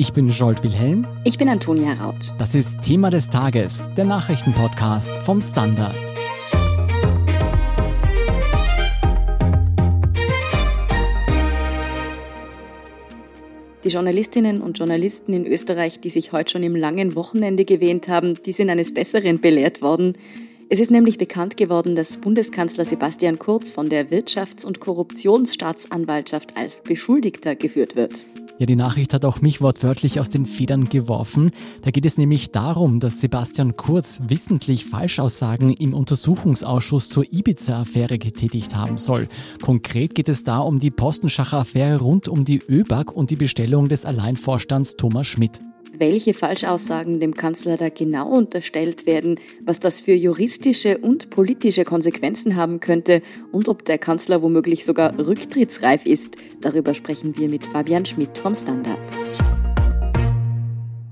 Ich bin Jolt Wilhelm. Ich bin Antonia Raut. Das ist Thema des Tages, der Nachrichtenpodcast vom Standard. Die Journalistinnen und Journalisten in Österreich, die sich heute schon im langen Wochenende gewähnt haben, die sind eines Besseren belehrt worden. Es ist nämlich bekannt geworden, dass Bundeskanzler Sebastian Kurz von der Wirtschafts- und Korruptionsstaatsanwaltschaft als Beschuldigter geführt wird. Ja, die Nachricht hat auch mich wortwörtlich aus den Federn geworfen. Da geht es nämlich darum, dass Sebastian Kurz wissentlich Falschaussagen im Untersuchungsausschuss zur Ibiza-Affäre getätigt haben soll. Konkret geht es da um die Postenschacher-Affäre rund um die ÖBAG und die Bestellung des Alleinvorstands Thomas Schmidt welche Falschaussagen dem Kanzler da genau unterstellt werden, was das für juristische und politische Konsequenzen haben könnte und ob der Kanzler womöglich sogar rücktrittsreif ist. Darüber sprechen wir mit Fabian Schmidt vom Standard.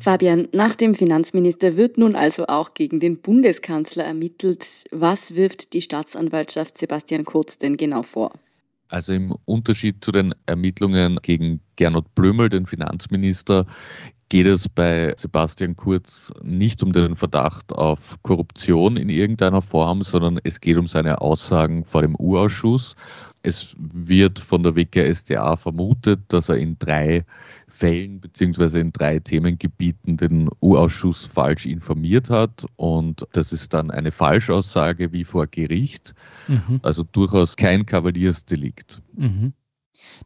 Fabian, nach dem Finanzminister wird nun also auch gegen den Bundeskanzler ermittelt. Was wirft die Staatsanwaltschaft Sebastian Kurz denn genau vor? Also im Unterschied zu den Ermittlungen gegen Gernot Blömel, den Finanzminister, geht es bei Sebastian Kurz nicht um den Verdacht auf Korruption in irgendeiner Form, sondern es geht um seine Aussagen vor dem U-Ausschuss. Es wird von der WKSDA vermutet, dass er in drei Fällen beziehungsweise in drei Themengebieten den U-Ausschuss falsch informiert hat. Und das ist dann eine Falschaussage wie vor Gericht. Mhm. Also durchaus kein Kavaliersdelikt. Mhm.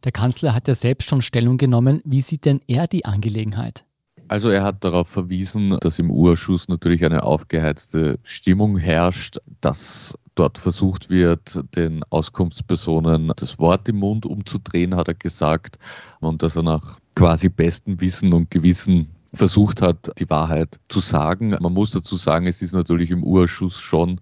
Der Kanzler hat ja selbst schon Stellung genommen. Wie sieht denn er die Angelegenheit? Also er hat darauf verwiesen, dass im Urschuss natürlich eine aufgeheizte Stimmung herrscht, dass dort versucht wird, den Auskunftspersonen das Wort im Mund umzudrehen, hat er gesagt, und dass er nach quasi bestem Wissen und Gewissen versucht hat, die Wahrheit zu sagen. Man muss dazu sagen, es ist natürlich im Urschuss schon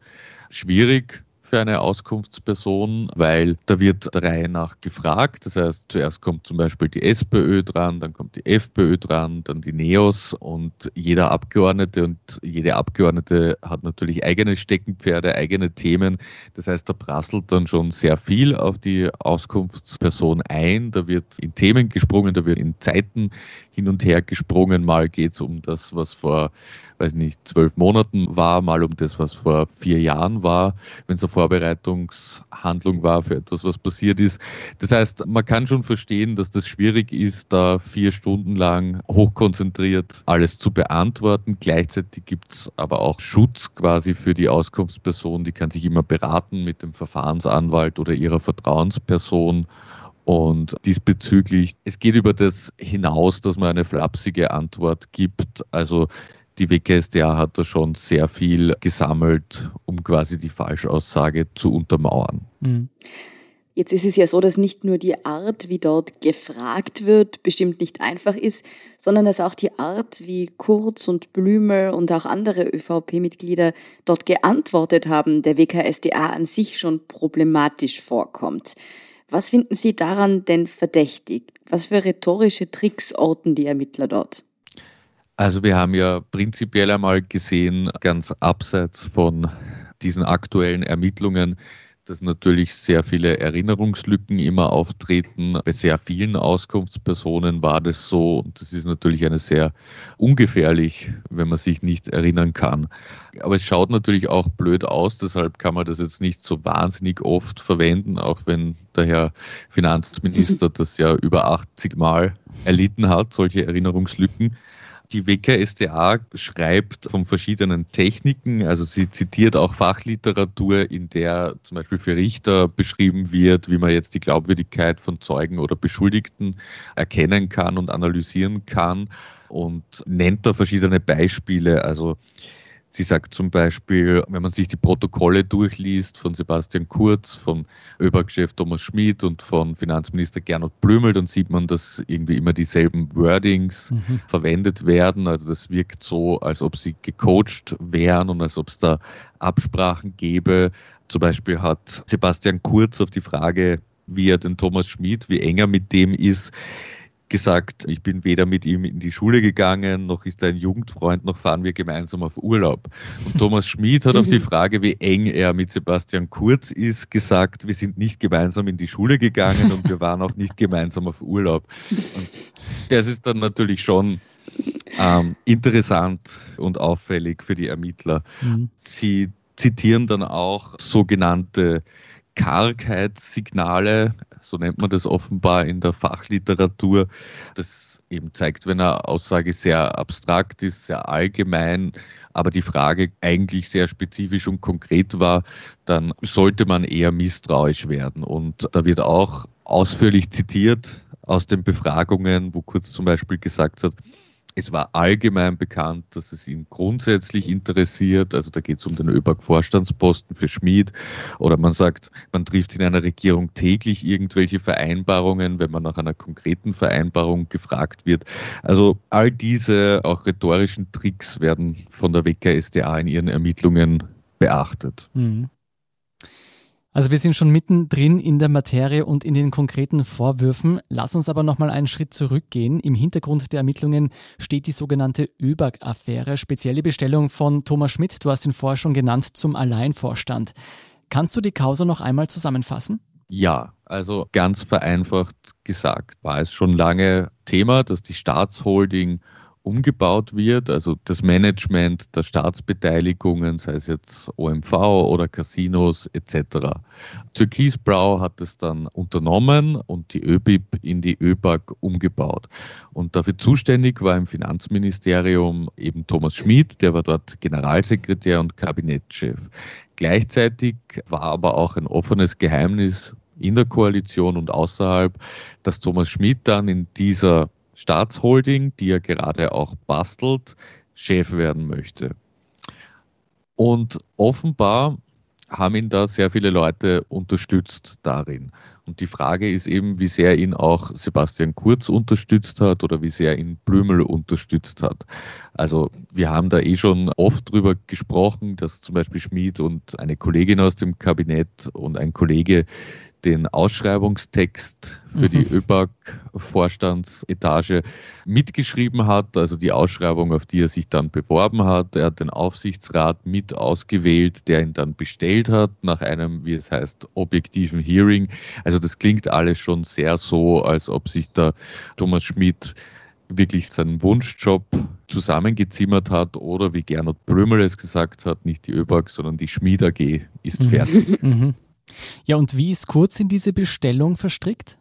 schwierig, für eine Auskunftsperson, weil da wird der Reihe nach gefragt. Das heißt, zuerst kommt zum Beispiel die SPÖ dran, dann kommt die FPÖ dran, dann die NEOS und jeder Abgeordnete und jede Abgeordnete hat natürlich eigene Steckenpferde, eigene Themen. Das heißt, da prasselt dann schon sehr viel auf die Auskunftsperson ein. Da wird in Themen gesprungen, da wird in Zeiten hin und her gesprungen. Mal geht es um das, was vor, weiß nicht, zwölf Monaten war, mal um das, was vor vier Jahren war, wenn es eine Vorbereitungshandlung war für etwas, was passiert ist. Das heißt, man kann schon verstehen, dass das schwierig ist, da vier Stunden lang hochkonzentriert alles zu beantworten. Gleichzeitig gibt es aber auch Schutz quasi für die Auskunftsperson, die kann sich immer beraten mit dem Verfahrensanwalt oder ihrer Vertrauensperson. Und diesbezüglich, es geht über das hinaus, dass man eine flapsige Antwort gibt. Also die WKSDA hat da schon sehr viel gesammelt, um quasi die Falschaussage zu untermauern. Mhm. Jetzt ist es ja so, dass nicht nur die Art, wie dort gefragt wird, bestimmt nicht einfach ist, sondern dass auch die Art, wie Kurz und Blümel und auch andere ÖVP-Mitglieder dort geantwortet haben, der WKSDA an sich schon problematisch vorkommt. Was finden Sie daran denn verdächtig? Was für rhetorische Tricks orten die Ermittler dort? Also wir haben ja prinzipiell einmal gesehen, ganz abseits von diesen aktuellen Ermittlungen, dass natürlich sehr viele Erinnerungslücken immer auftreten. Bei sehr vielen Auskunftspersonen war das so und das ist natürlich eine sehr ungefährlich, wenn man sich nicht erinnern kann. Aber es schaut natürlich auch blöd aus, deshalb kann man das jetzt nicht so wahnsinnig oft verwenden, auch wenn der Herr Finanzminister das ja über 80 Mal erlitten hat, solche Erinnerungslücken. Die WKSDA schreibt von verschiedenen Techniken, also sie zitiert auch Fachliteratur, in der zum Beispiel für Richter beschrieben wird, wie man jetzt die Glaubwürdigkeit von Zeugen oder Beschuldigten erkennen kann und analysieren kann und nennt da verschiedene Beispiele. Also Sie sagt zum Beispiel, wenn man sich die Protokolle durchliest von Sebastian Kurz, von ÖBAG-Chef Thomas Schmidt und von Finanzminister Gernot Blümel, dann sieht man, dass irgendwie immer dieselben Wordings mhm. verwendet werden. Also das wirkt so, als ob sie gecoacht wären und als ob es da Absprachen gäbe. Zum Beispiel hat Sebastian Kurz auf die Frage, wie er den Thomas Schmidt, wie enger mit dem ist, gesagt, ich bin weder mit ihm in die Schule gegangen, noch ist er ein Jugendfreund, noch fahren wir gemeinsam auf Urlaub. Und Thomas Schmid hat auf die Frage, wie eng er mit Sebastian Kurz ist, gesagt, wir sind nicht gemeinsam in die Schule gegangen und wir waren auch nicht gemeinsam auf Urlaub. Und das ist dann natürlich schon ähm, interessant und auffällig für die Ermittler. Mhm. Sie zitieren dann auch sogenannte Kargheitssignale, so nennt man das offenbar in der Fachliteratur. Das eben zeigt, wenn eine Aussage sehr abstrakt ist, sehr allgemein, aber die Frage eigentlich sehr spezifisch und konkret war, dann sollte man eher misstrauisch werden. Und da wird auch ausführlich zitiert aus den Befragungen, wo Kurz zum Beispiel gesagt hat, es war allgemein bekannt, dass es ihn grundsätzlich interessiert. Also da geht es um den ÖBAG-Vorstandsposten für Schmied. Oder man sagt, man trifft in einer Regierung täglich irgendwelche Vereinbarungen, wenn man nach einer konkreten Vereinbarung gefragt wird. Also all diese auch rhetorischen Tricks werden von der WKSDA in ihren Ermittlungen beachtet. Mhm. Also wir sind schon mittendrin in der Materie und in den konkreten Vorwürfen. Lass uns aber nochmal einen Schritt zurückgehen. Im Hintergrund der Ermittlungen steht die sogenannte ÖBAG-Affäre, spezielle Bestellung von Thomas Schmidt, du hast ihn vorher schon genannt, zum Alleinvorstand. Kannst du die Causa noch einmal zusammenfassen? Ja, also ganz vereinfacht gesagt war es schon lange Thema, dass die Staatsholding umgebaut wird, also das Management der Staatsbeteiligungen, sei es jetzt OMV oder Casinos etc. Türkisbrau hat es dann unternommen und die ÖBIP in die ÖBAG umgebaut. Und dafür zuständig war im Finanzministerium eben Thomas Schmid, der war dort Generalsekretär und Kabinettschef. Gleichzeitig war aber auch ein offenes Geheimnis in der Koalition und außerhalb, dass Thomas Schmid dann in dieser Staatsholding, die er gerade auch bastelt, Chef werden möchte. Und offenbar haben ihn da sehr viele Leute unterstützt darin. Und die Frage ist eben, wie sehr ihn auch Sebastian Kurz unterstützt hat oder wie sehr ihn Blümel unterstützt hat. Also wir haben da eh schon oft drüber gesprochen, dass zum Beispiel Schmid und eine Kollegin aus dem Kabinett und ein Kollege den Ausschreibungstext für die mhm. ÖBAG-Vorstandsetage mitgeschrieben hat, also die Ausschreibung, auf die er sich dann beworben hat. Er hat den Aufsichtsrat mit ausgewählt, der ihn dann bestellt hat, nach einem, wie es heißt, objektiven Hearing. Also das klingt alles schon sehr so, als ob sich da Thomas Schmidt wirklich seinen Wunschjob zusammengezimmert hat oder wie Gernot Blömel es gesagt hat, nicht die ÖBAG, sondern die Schmied AG ist mhm. fertig. Mhm. Ja, und wie ist Kurz in diese Bestellung verstrickt?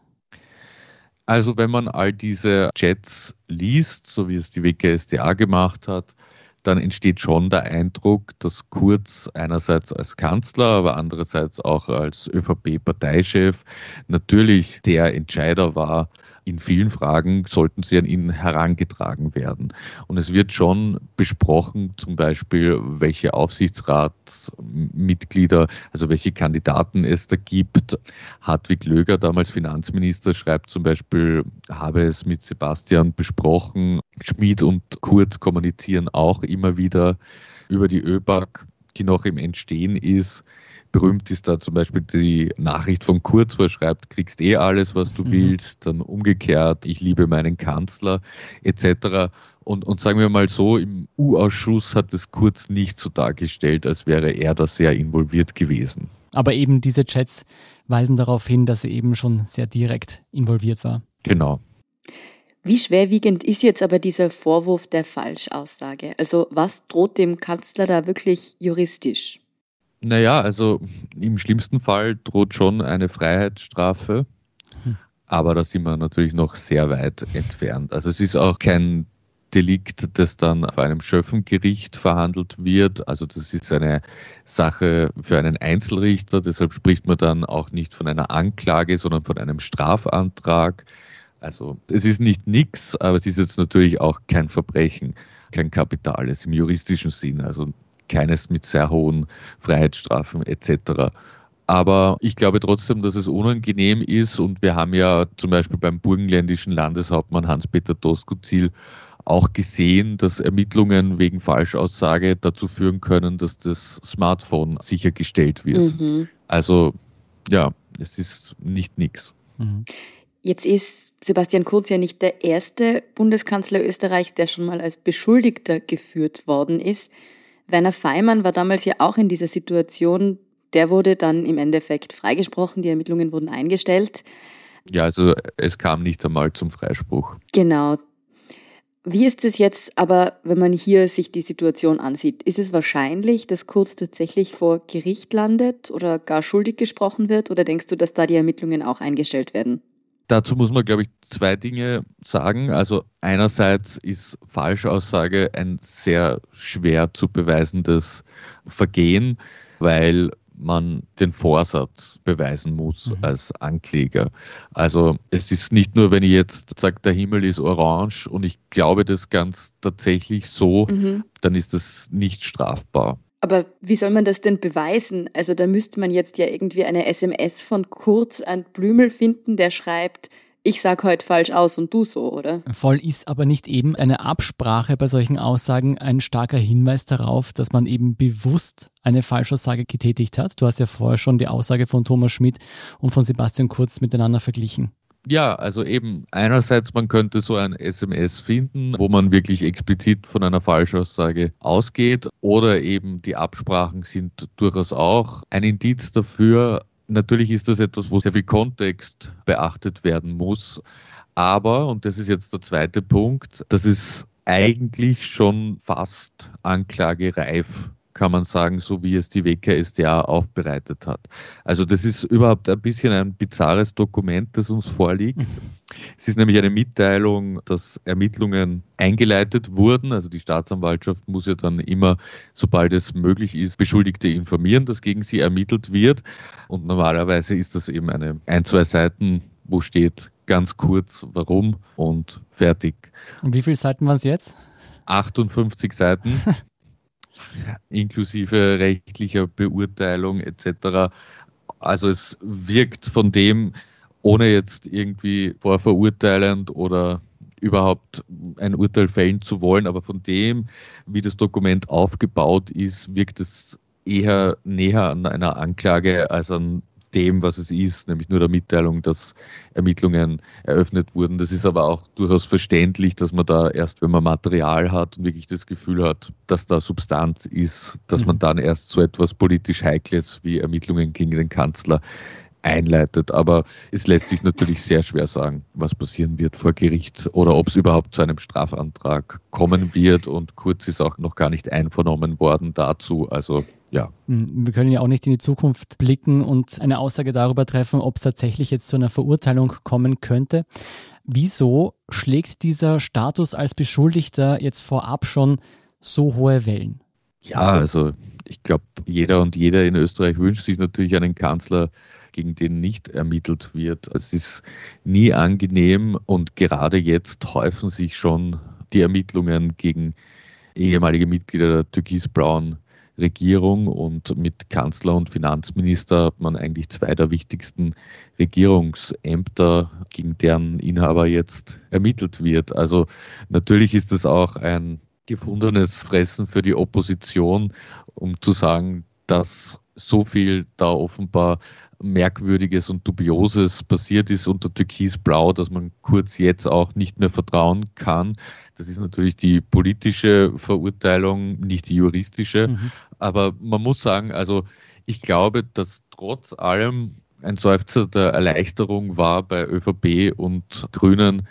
Also wenn man all diese Chats liest, so wie es die WKSDA gemacht hat, dann entsteht schon der Eindruck, dass Kurz einerseits als Kanzler, aber andererseits auch als ÖVP-Parteichef natürlich der Entscheider war, in vielen Fragen sollten sie an ihn herangetragen werden. Und es wird schon besprochen, zum Beispiel, welche Aufsichtsratsmitglieder, also welche Kandidaten es da gibt. Hartwig Löger, damals Finanzminister, schreibt zum Beispiel, habe es mit Sebastian besprochen. Schmid und Kurz kommunizieren auch immer wieder über die ÖBAG, die noch im Entstehen ist. Berühmt ist da zum Beispiel die Nachricht von Kurz, wo er schreibt, kriegst eh alles, was du mhm. willst, dann umgekehrt, ich liebe meinen Kanzler etc. Und, und sagen wir mal so, im U-Ausschuss hat es Kurz nicht so dargestellt, als wäre er da sehr involviert gewesen. Aber eben diese Chats weisen darauf hin, dass er eben schon sehr direkt involviert war. Genau. Wie schwerwiegend ist jetzt aber dieser Vorwurf der Falschaussage? Also was droht dem Kanzler da wirklich juristisch? Naja, also im schlimmsten Fall droht schon eine Freiheitsstrafe, hm. aber da sind wir natürlich noch sehr weit entfernt. Also es ist auch kein Delikt, das dann auf einem Schöffengericht verhandelt wird. Also das ist eine Sache für einen Einzelrichter. Deshalb spricht man dann auch nicht von einer Anklage, sondern von einem Strafantrag. Also es ist nicht nix, aber es ist jetzt natürlich auch kein Verbrechen, kein Kapitales im juristischen Sinn. Also keines mit sehr hohen Freiheitsstrafen etc. Aber ich glaube trotzdem, dass es unangenehm ist und wir haben ja zum Beispiel beim burgenländischen Landeshauptmann Hans-Peter Doskozil auch gesehen, dass Ermittlungen wegen Falschaussage dazu führen können, dass das Smartphone sichergestellt wird. Mhm. Also ja, es ist nicht nichts. Mhm. Jetzt ist Sebastian Kurz ja nicht der erste Bundeskanzler Österreichs, der schon mal als Beschuldigter geführt worden ist. Werner Feimann war damals ja auch in dieser Situation. Der wurde dann im Endeffekt freigesprochen, die Ermittlungen wurden eingestellt. Ja, also es kam nicht einmal zum Freispruch. Genau. Wie ist es jetzt aber, wenn man hier sich die Situation ansieht? Ist es wahrscheinlich, dass Kurz tatsächlich vor Gericht landet oder gar schuldig gesprochen wird? Oder denkst du, dass da die Ermittlungen auch eingestellt werden? Dazu muss man, glaube ich, zwei Dinge sagen. Also einerseits ist Falschaussage ein sehr schwer zu beweisendes Vergehen, weil man den Vorsatz beweisen muss mhm. als Ankläger. Also es ist nicht nur, wenn ich jetzt sage, der Himmel ist orange und ich glaube das ganz tatsächlich so, mhm. dann ist das nicht strafbar. Aber wie soll man das denn beweisen? Also da müsste man jetzt ja irgendwie eine SMS von Kurz an Blümel finden, der schreibt, ich sag heute falsch aus und du so, oder? Voll ist aber nicht eben eine Absprache bei solchen Aussagen ein starker Hinweis darauf, dass man eben bewusst eine Falschaussage getätigt hat. Du hast ja vorher schon die Aussage von Thomas Schmidt und von Sebastian Kurz miteinander verglichen. Ja, also eben einerseits, man könnte so ein SMS finden, wo man wirklich explizit von einer Falschaussage ausgeht oder eben die Absprachen sind durchaus auch ein Indiz dafür, Natürlich ist das etwas, wo sehr viel Kontext beachtet werden muss. Aber, und das ist jetzt der zweite Punkt, das ist eigentlich schon fast anklagereif kann man sagen, so wie es die WKSDA aufbereitet hat. Also das ist überhaupt ein bisschen ein bizarres Dokument, das uns vorliegt. Es ist nämlich eine Mitteilung, dass Ermittlungen eingeleitet wurden. Also die Staatsanwaltschaft muss ja dann immer, sobald es möglich ist, Beschuldigte informieren, dass gegen sie ermittelt wird. Und normalerweise ist das eben eine ein, zwei Seiten, wo steht ganz kurz, warum und fertig. Und wie viele Seiten waren es jetzt? 58 Seiten. inklusive rechtlicher Beurteilung etc. Also es wirkt von dem, ohne jetzt irgendwie vorverurteilend oder überhaupt ein Urteil fällen zu wollen, aber von dem, wie das Dokument aufgebaut ist, wirkt es eher näher an einer Anklage als an dem, was es ist, nämlich nur der Mitteilung, dass Ermittlungen eröffnet wurden. Das ist aber auch durchaus verständlich, dass man da erst, wenn man Material hat und wirklich das Gefühl hat, dass da Substanz ist, dass man mhm. dann erst so etwas politisch Heikles wie Ermittlungen gegen den Kanzler einleitet. Aber es lässt sich natürlich sehr schwer sagen, was passieren wird vor Gericht oder ob es überhaupt zu einem Strafantrag kommen wird. Und Kurz ist auch noch gar nicht einvernommen worden dazu. Also ja. Hm, wir können ja auch nicht in die Zukunft blicken und eine Aussage darüber treffen, ob es tatsächlich jetzt zu einer Verurteilung kommen könnte. Wieso schlägt dieser Status als Beschuldigter jetzt vorab schon so hohe Wellen? Ja, also ich glaube, jeder und jeder in Österreich wünscht sich natürlich einen Kanzler, gegen den nicht ermittelt wird. Es ist nie angenehm und gerade jetzt häufen sich schon die Ermittlungen gegen ehemalige Mitglieder der türkisblauen Regierung und mit Kanzler und Finanzminister hat man eigentlich zwei der wichtigsten Regierungsämter, gegen deren Inhaber jetzt ermittelt wird. Also natürlich ist das auch ein gefundenes Fressen für die Opposition, um zu sagen, dass so viel da offenbar Merkwürdiges und Dubioses passiert ist unter Türkisblau, dass man kurz jetzt auch nicht mehr vertrauen kann. Das ist natürlich die politische Verurteilung, nicht die juristische. Mhm. Aber man muss sagen, also ich glaube, dass trotz allem ein Seufzer der Erleichterung war bei ÖVP und Grünen,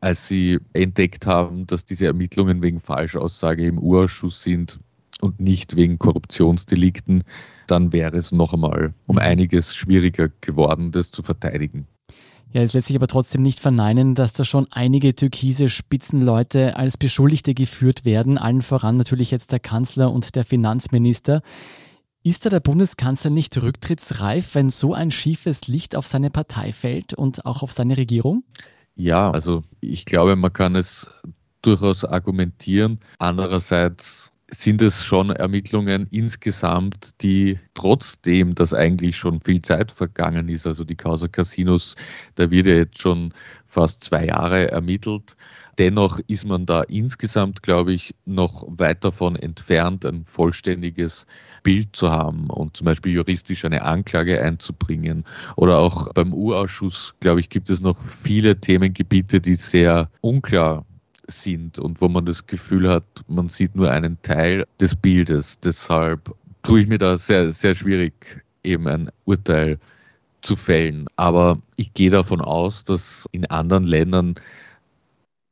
als sie entdeckt haben, dass diese Ermittlungen wegen Falschaussage im Urausschuss sind und nicht wegen Korruptionsdelikten, dann wäre es noch einmal um mhm. einiges schwieriger geworden, das zu verteidigen. Ja, es lässt sich aber trotzdem nicht verneinen, dass da schon einige türkise Spitzenleute als Beschuldigte geführt werden, allen voran natürlich jetzt der Kanzler und der Finanzminister. Ist da der Bundeskanzler nicht rücktrittsreif, wenn so ein schiefes Licht auf seine Partei fällt und auch auf seine Regierung? Ja, also ich glaube, man kann es durchaus argumentieren. Andererseits sind es schon Ermittlungen insgesamt, die trotzdem, dass eigentlich schon viel Zeit vergangen ist, also die Causa Casinos, da wird ja jetzt schon fast zwei Jahre ermittelt. Dennoch ist man da insgesamt, glaube ich, noch weit davon entfernt, ein vollständiges Bild zu haben und zum Beispiel juristisch eine Anklage einzubringen. Oder auch beim U-Ausschuss, glaube ich, gibt es noch viele Themengebiete, die sehr unklar sind und wo man das Gefühl hat, man sieht nur einen Teil des Bildes. Deshalb tue ich mir da sehr, sehr schwierig, eben ein Urteil zu fällen. Aber ich gehe davon aus, dass in anderen Ländern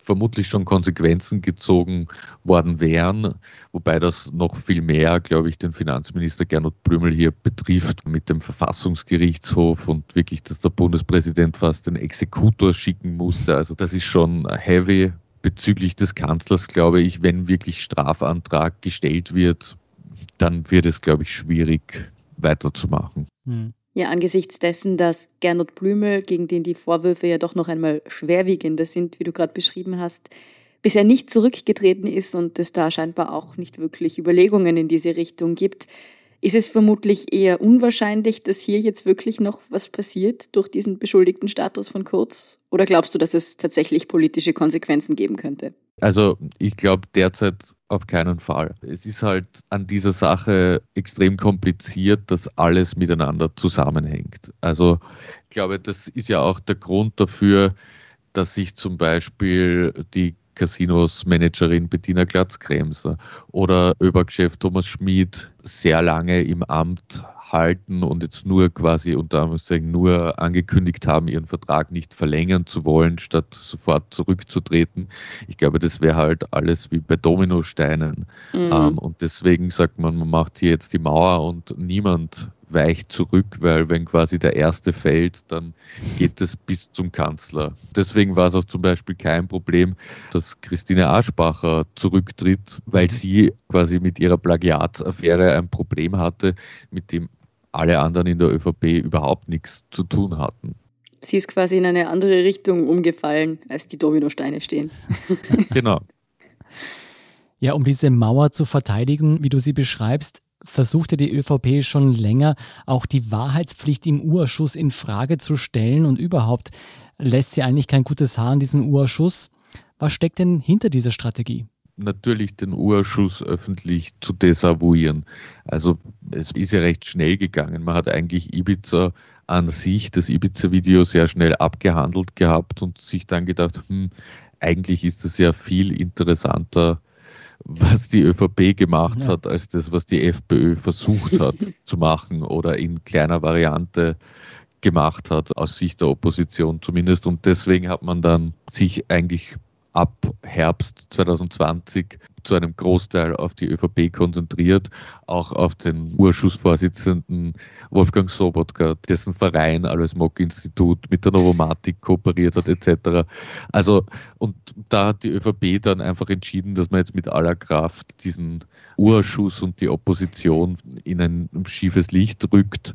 vermutlich schon Konsequenzen gezogen worden wären, wobei das noch viel mehr, glaube ich, den Finanzminister Gernot Blümel hier betrifft mit dem Verfassungsgerichtshof und wirklich, dass der Bundespräsident fast den Exekutor schicken musste. Also das ist schon heavy. Bezüglich des Kanzlers glaube ich, wenn wirklich Strafantrag gestellt wird, dann wird es, glaube ich, schwierig weiterzumachen. Hm. Ja, angesichts dessen, dass Gernot Blümel, gegen den die Vorwürfe ja doch noch einmal schwerwiegender sind, wie du gerade beschrieben hast, bisher nicht zurückgetreten ist und es da scheinbar auch nicht wirklich Überlegungen in diese Richtung gibt, ist es vermutlich eher unwahrscheinlich, dass hier jetzt wirklich noch was passiert durch diesen beschuldigten Status von Kurz? Oder glaubst du, dass es tatsächlich politische Konsequenzen geben könnte? Also ich glaube derzeit auf keinen Fall. Es ist halt an dieser Sache extrem kompliziert, dass alles miteinander zusammenhängt. Also ich glaube, das ist ja auch der Grund dafür, dass sich zum Beispiel die Casinos Managerin Bettina Glatzkremser oder Öberchef Thomas Schmid sehr lange im Amt halten und jetzt nur quasi unter Anführungszeichen nur angekündigt haben, ihren Vertrag nicht verlängern zu wollen, statt sofort zurückzutreten. Ich glaube, das wäre halt alles wie bei Dominosteinen. Mhm. Ähm, und deswegen sagt man, man macht hier jetzt die Mauer und niemand weicht zurück, weil wenn quasi der erste fällt, dann geht es bis zum Kanzler. Deswegen war es auch zum Beispiel kein Problem, dass Christine Aschbacher zurücktritt, weil mhm. sie quasi mit ihrer Plagiataffäre ein Problem hatte, mit dem alle anderen in der ÖVP überhaupt nichts zu tun hatten. Sie ist quasi in eine andere Richtung umgefallen, als die Dominosteine stehen. genau. Ja, um diese Mauer zu verteidigen, wie du sie beschreibst, versuchte die ÖVP schon länger, auch die Wahrheitspflicht im Urschuss in Frage zu stellen und überhaupt lässt sie eigentlich kein gutes Haar an diesem Urschuss. Was steckt denn hinter dieser Strategie? Natürlich den Urschuss öffentlich zu desavouieren. Also es ist ja recht schnell gegangen. Man hat eigentlich Ibiza an sich, das Ibiza-Video sehr schnell abgehandelt gehabt und sich dann gedacht, hm, eigentlich ist es ja viel interessanter, was die ÖVP gemacht ja. hat, als das, was die FPÖ versucht hat zu machen oder in kleiner Variante gemacht hat, aus Sicht der Opposition zumindest. Und deswegen hat man dann sich eigentlich ab Herbst 2020 zu einem Großteil auf die ÖVP konzentriert, auch auf den Urschussvorsitzenden Wolfgang Sobotka, dessen Verein Alois Mock Institut mit der Novomatik kooperiert hat etc. Also und da hat die ÖVP dann einfach entschieden, dass man jetzt mit aller Kraft diesen Urschuss und die Opposition in ein schiefes Licht rückt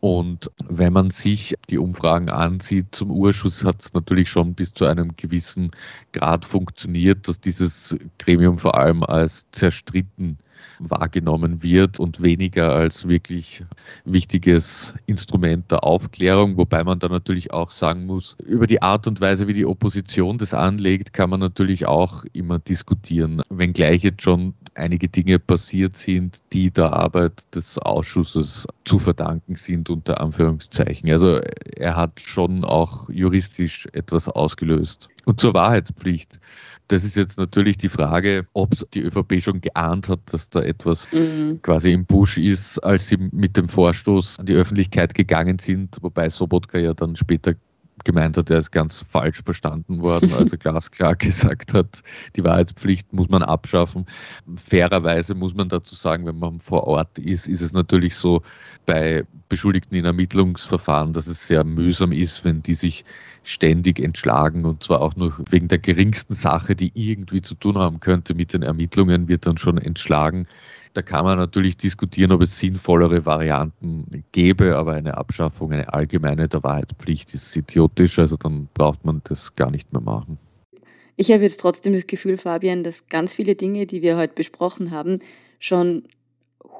und wenn man sich die Umfragen ansieht zum Urschuss, hat es natürlich schon bis zu einem gewissen Grad funktioniert, dass dieses Gremium vor allem als zerstritten wahrgenommen wird und weniger als wirklich wichtiges Instrument der Aufklärung, wobei man da natürlich auch sagen muss, über die Art und Weise, wie die Opposition das anlegt, kann man natürlich auch immer diskutieren, wenngleich jetzt schon einige Dinge passiert sind, die der Arbeit des Ausschusses zu verdanken sind, unter Anführungszeichen. Also er hat schon auch juristisch etwas ausgelöst. Und zur Wahrheitspflicht. Das ist jetzt natürlich die Frage, ob die ÖVP schon geahnt hat, dass da etwas mhm. quasi im Busch ist, als sie mit dem Vorstoß an die Öffentlichkeit gegangen sind, wobei Sobotka ja dann später gemeint hat, er ist ganz falsch verstanden worden, als er glasklar gesagt hat, die Wahrheitspflicht muss man abschaffen. Fairerweise muss man dazu sagen, wenn man vor Ort ist, ist es natürlich so bei Beschuldigten in Ermittlungsverfahren, dass es sehr mühsam ist, wenn die sich ständig entschlagen und zwar auch nur wegen der geringsten Sache, die irgendwie zu tun haben könnte mit den Ermittlungen, wird dann schon entschlagen. Da kann man natürlich diskutieren, ob es sinnvollere Varianten gäbe, aber eine Abschaffung, eine allgemeine der Wahrheitspflicht ist idiotisch, also dann braucht man das gar nicht mehr machen. Ich habe jetzt trotzdem das Gefühl, Fabian, dass ganz viele Dinge, die wir heute besprochen haben, schon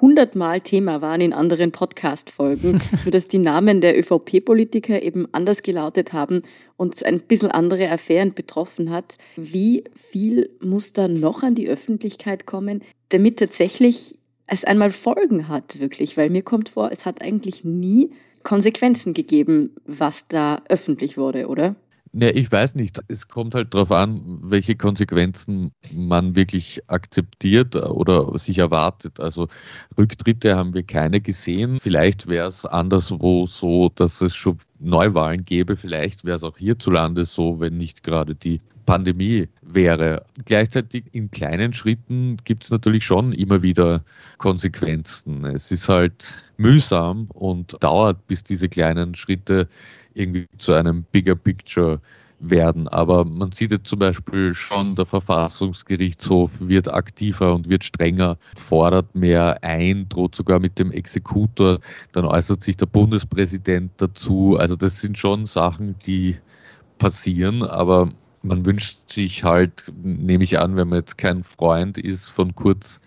hundertmal Thema waren in anderen Podcast-Folgen, nur dass die Namen der ÖVP-Politiker eben anders gelautet haben und ein bisschen andere Affären betroffen hat. Wie viel muss da noch an die Öffentlichkeit kommen, damit tatsächlich es einmal Folgen hat, wirklich? Weil mir kommt vor, es hat eigentlich nie Konsequenzen gegeben, was da öffentlich wurde, oder? Ja, ich weiß nicht. Es kommt halt darauf an, welche Konsequenzen man wirklich akzeptiert oder sich erwartet. Also Rücktritte haben wir keine gesehen. Vielleicht wäre es anderswo so, dass es schon Neuwahlen gäbe. Vielleicht wäre es auch hierzulande so, wenn nicht gerade die Pandemie wäre. Gleichzeitig in kleinen Schritten gibt es natürlich schon immer wieder Konsequenzen. Es ist halt mühsam und dauert, bis diese kleinen Schritte irgendwie zu einem Bigger Picture werden. Aber man sieht jetzt zum Beispiel schon, der Verfassungsgerichtshof wird aktiver und wird strenger, fordert mehr ein, droht sogar mit dem Exekutor. Dann äußert sich der Bundespräsident dazu. Also das sind schon Sachen, die passieren, aber man wünscht sich halt, nehme ich an, wenn man jetzt kein Freund ist von Kurz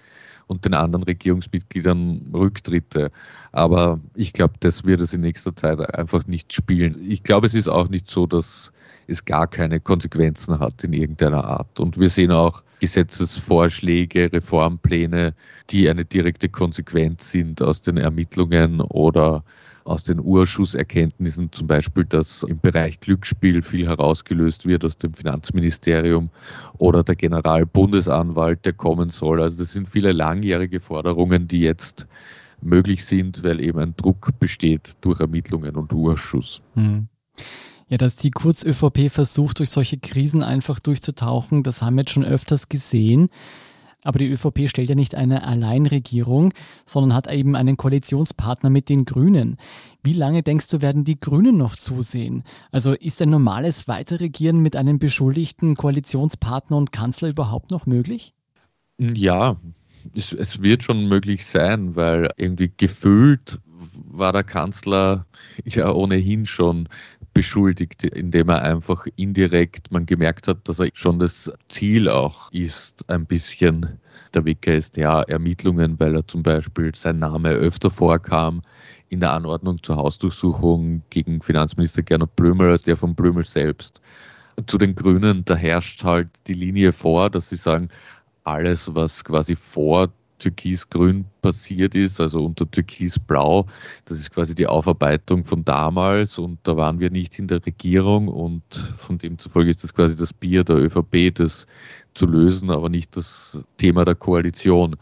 und den anderen Regierungsmitgliedern Rücktritte. Aber ich glaube, das wird es in nächster Zeit einfach nicht spielen. Ich glaube, es ist auch nicht so, dass es gar keine Konsequenzen hat in irgendeiner Art. Und wir sehen auch Gesetzesvorschläge, Reformpläne, die eine direkte Konsequenz sind aus den Ermittlungen oder aus den Urschusserkenntnissen, zum Beispiel, dass im Bereich Glücksspiel viel herausgelöst wird aus dem Finanzministerium oder der Generalbundesanwalt, der kommen soll. Also das sind viele langjährige Forderungen, die jetzt möglich sind, weil eben ein Druck besteht durch Ermittlungen und Urschuss. Mhm. Ja, dass die Kurz-ÖVP versucht, durch solche Krisen einfach durchzutauchen, das haben wir jetzt schon öfters gesehen. Aber die ÖVP stellt ja nicht eine Alleinregierung, sondern hat eben einen Koalitionspartner mit den Grünen. Wie lange denkst du, werden die Grünen noch zusehen? Also ist ein normales Weiterregieren mit einem beschuldigten Koalitionspartner und Kanzler überhaupt noch möglich? Ja, es, wird schon möglich sein, weil irgendwie gefühlt war der Kanzler ja ohnehin schon beschuldigt, indem er einfach indirekt man gemerkt hat, dass er schon das Ziel auch ist, ein bisschen der Wecker ist ja Ermittlungen, weil er zum Beispiel sein Name öfter vorkam in der Anordnung zur Hausdurchsuchung gegen Finanzminister Gernot Blömel als der von Blömel selbst. Zu den Grünen, da herrscht halt die Linie vor, dass sie sagen, alles, was quasi vor Türkisgrün passiert ist, also unter Türkisblau. Das ist quasi die Aufarbeitung von damals und da waren wir nicht in der Regierung und von demzufolge ist das quasi das Bier der ÖVP, das zu lösen, aber nicht das Thema der Koalition.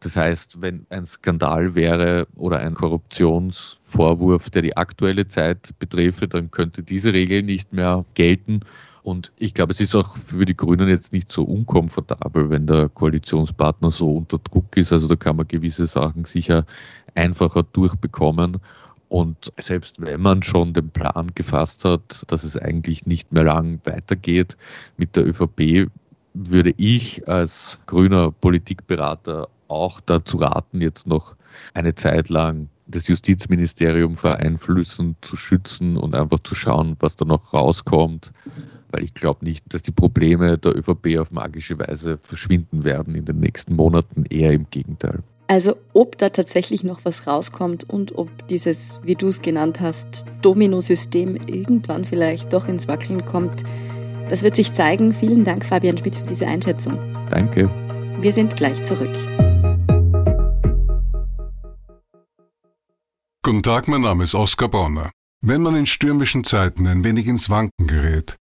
Das heißt, wenn ein Skandal wäre oder ein Korruptionsvorwurf, der die aktuelle Zeit beträfe, dann könnte diese Regel nicht mehr gelten und ich glaube, es ist auch für die Grünen jetzt nicht so unkomfortabel, wenn der Koalitionspartner so unter Druck ist. Also da kann man gewisse Sachen sicher einfacher durchbekommen. Und selbst wenn man schon den Plan gefasst hat, dass es eigentlich nicht mehr lang weitergeht mit der ÖVP, würde ich als grüner Politikberater auch dazu raten, jetzt noch eine Zeit lang das Justizministerium vor Einflüssen zu schützen und einfach zu schauen, was da noch rauskommt weil ich glaube nicht, dass die Probleme der ÖVP auf magische Weise verschwinden werden in den nächsten Monaten, eher im Gegenteil. Also ob da tatsächlich noch was rauskommt und ob dieses, wie du es genannt hast, Domino-System irgendwann vielleicht doch ins Wackeln kommt, das wird sich zeigen. Vielen Dank, Fabian Schmidt, für diese Einschätzung. Danke. Wir sind gleich zurück. Guten Tag, mein Name ist Oskar Bonner. Wenn man in stürmischen Zeiten ein wenig ins Wanken gerät,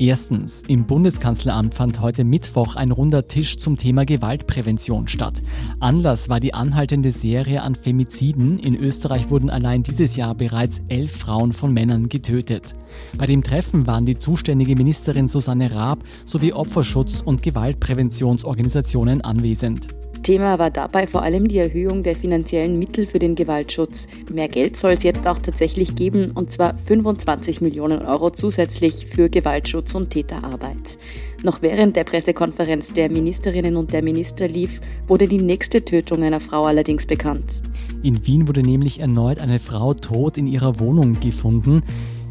Erstens, im Bundeskanzleramt fand heute Mittwoch ein runder Tisch zum Thema Gewaltprävention statt. Anlass war die anhaltende Serie an Femiziden. In Österreich wurden allein dieses Jahr bereits elf Frauen von Männern getötet. Bei dem Treffen waren die zuständige Ministerin Susanne Raab sowie Opferschutz- und Gewaltpräventionsorganisationen anwesend. Thema war dabei vor allem die Erhöhung der finanziellen Mittel für den Gewaltschutz. Mehr Geld soll es jetzt auch tatsächlich geben, und zwar 25 Millionen Euro zusätzlich für Gewaltschutz und Täterarbeit. Noch während der Pressekonferenz der Ministerinnen und der Minister lief, wurde die nächste Tötung einer Frau allerdings bekannt. In Wien wurde nämlich erneut eine Frau tot in ihrer Wohnung gefunden.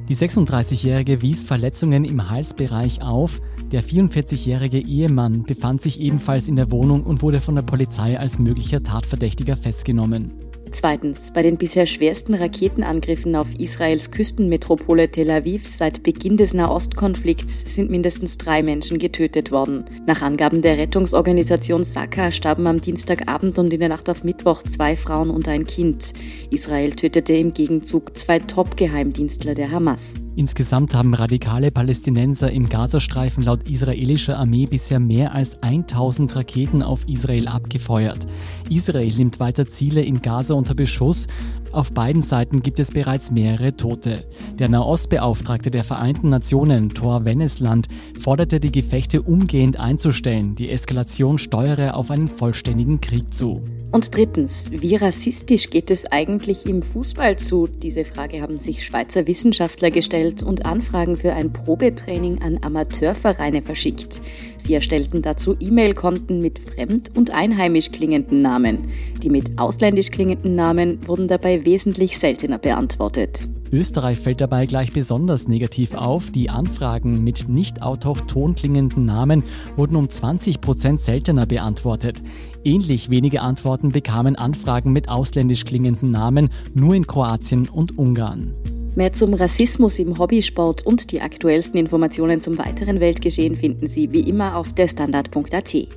Die 36-Jährige wies Verletzungen im Halsbereich auf. Der 44-jährige Ehemann befand sich ebenfalls in der Wohnung und wurde von der Polizei als möglicher Tatverdächtiger festgenommen. Zweitens, bei den bisher schwersten Raketenangriffen auf Israels Küstenmetropole Tel Aviv seit Beginn des Nahostkonflikts sind mindestens drei Menschen getötet worden. Nach Angaben der Rettungsorganisation Saka starben am Dienstagabend und in der Nacht auf Mittwoch zwei Frauen und ein Kind. Israel tötete im Gegenzug zwei Top-Geheimdienstler der Hamas. Insgesamt haben radikale Palästinenser im Gazastreifen laut israelischer Armee bisher mehr als 1000 Raketen auf Israel abgefeuert. Israel nimmt weiter Ziele in Gaza unter Beschuss. Auf beiden Seiten gibt es bereits mehrere Tote. Der Nahostbeauftragte der Vereinten Nationen, Thor Wennesland, forderte die Gefechte umgehend einzustellen. Die Eskalation steuere auf einen vollständigen Krieg zu. Und drittens, wie rassistisch geht es eigentlich im Fußball zu? Diese Frage haben sich Schweizer Wissenschaftler gestellt und Anfragen für ein Probetraining an Amateurvereine verschickt. Sie erstellten dazu E-Mail-Konten mit fremd- und einheimisch klingenden Namen. Die mit ausländisch klingenden Namen wurden dabei wesentlich seltener beantwortet. Österreich fällt dabei gleich besonders negativ auf. Die Anfragen mit nicht autochton klingenden Namen wurden um 20 Prozent seltener beantwortet. Ähnlich wenige Antworten bekamen Anfragen mit ausländisch klingenden Namen nur in Kroatien und Ungarn. Mehr zum Rassismus im Hobbysport und die aktuellsten Informationen zum weiteren Weltgeschehen finden Sie wie immer auf derstandard.at.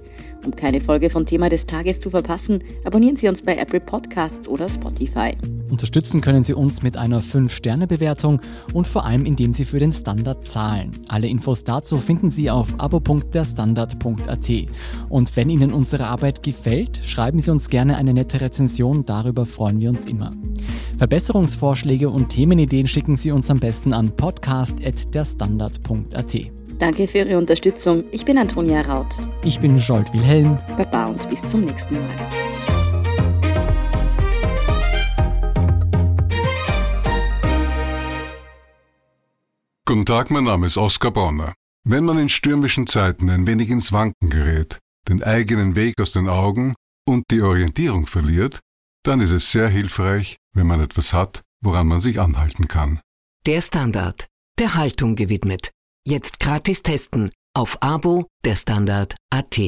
Um keine Folge von Thema des Tages zu verpassen, abonnieren Sie uns bei Apple Podcasts oder Spotify. Unterstützen können Sie uns mit einer 5-Sterne-Bewertung und vor allem indem Sie für den Standard zahlen. Alle Infos dazu finden Sie auf abo.derstandard.at. Und wenn Ihnen unsere Arbeit gefällt, schreiben Sie uns gerne eine nette Rezension, darüber freuen wir uns immer. Verbesserungsvorschläge und Themenideen schicken Sie uns am besten an podcast.derstandard.at. Danke für Ihre Unterstützung. Ich bin Antonia Raut. Ich bin Jolt Wilhelm. Baba und bis zum nächsten Mal. Guten Tag, mein Name ist Oskar Bonner. Wenn man in stürmischen Zeiten ein wenig ins Wanken gerät, den eigenen Weg aus den Augen und die Orientierung verliert, dann ist es sehr hilfreich, wenn man etwas hat, woran man sich anhalten kann. Der Standard, der Haltung gewidmet. Jetzt gratis testen auf Abo der Standard.at.